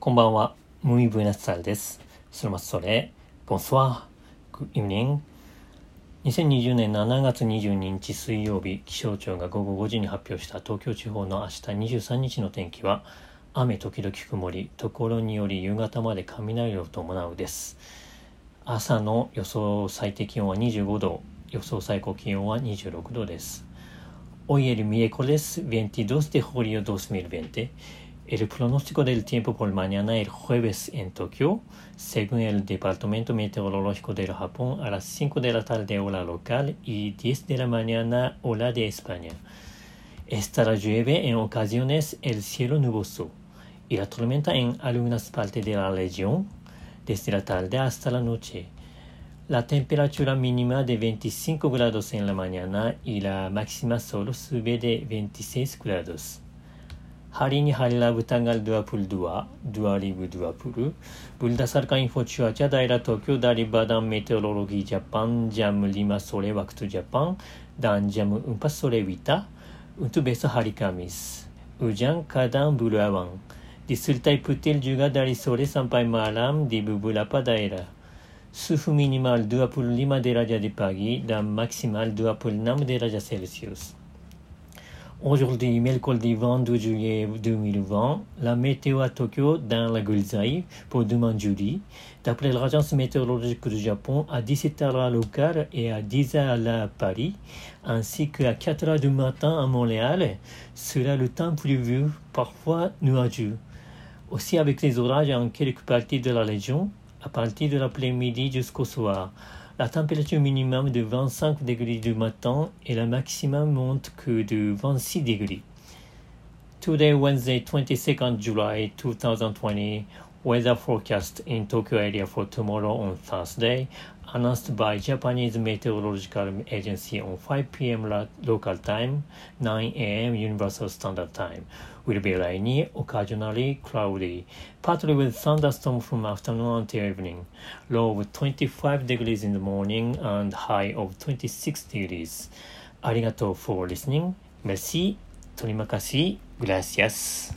こんばんは。Muy buenas tardes. それまそれ。Bonsoir. Good evening. 2020年7月22日水曜日、気象庁が午後5時に発表した東京地方の明日23日の天気は、雨時々曇り、ところにより夕方まで雷を伴うです。朝の予想最低気温は25度、予想最高気温は26度です。Hoy el miércoles 22 de julio 2020 El pronóstico del tiempo por mañana el jueves en Tokio, según el Departamento Meteorológico del Japón, a las 5 de la tarde hora local y 10 de la mañana hora de España. Estará llueve en ocasiones el cielo nuboso y la tormenta en algunas partes de la región desde la tarde hasta la noche. La temperatura mínima de 25 grados en la mañana y la máxima solo sube de 26 grados. Hari ni hari dua ribu dua puluh. Berdasarkan info cuaca daerah Tokyo dari Badan Meteorologi Jepang jam 5 sore waktu Jepang dan jam 4 sore WITA untuk besok hari Kamis. Hujan kadang berawan. Disertai putil juga dari sore sampai malam di beberapa daerah. Suhu minimal 25 derajat di pagi dan maksimal 26 derajat Celsius. Aujourd'hui, mercredi 22 juillet 2020, la météo à Tokyo dans la Gulzai pour demain jeudi. D'après l'agence météorologique du Japon, à 17h à local et à 10h à Paris, ainsi qu'à 4h du matin à Montréal, sera le temps prévu, parfois nuageux. Aussi avec les orages en quelques parties de la région, à partir de l'après-midi jusqu'au soir. La température minimum de 25 degrés du matin et la maximum monte que de 26 degrés. Today, Wednesday, 22nd July 2020, weather forecast in Tokyo area for tomorrow on Thursday, announced by Japanese Meteorological Agency on 5 p.m. local time, 9 a.m. Universal Standard Time. Will be rainy, occasionally cloudy, partly with thunderstorm from afternoon until evening. Low of 25 degrees in the morning and high of 26 degrees. Arigato for listening. Merci. Terima. Gracias.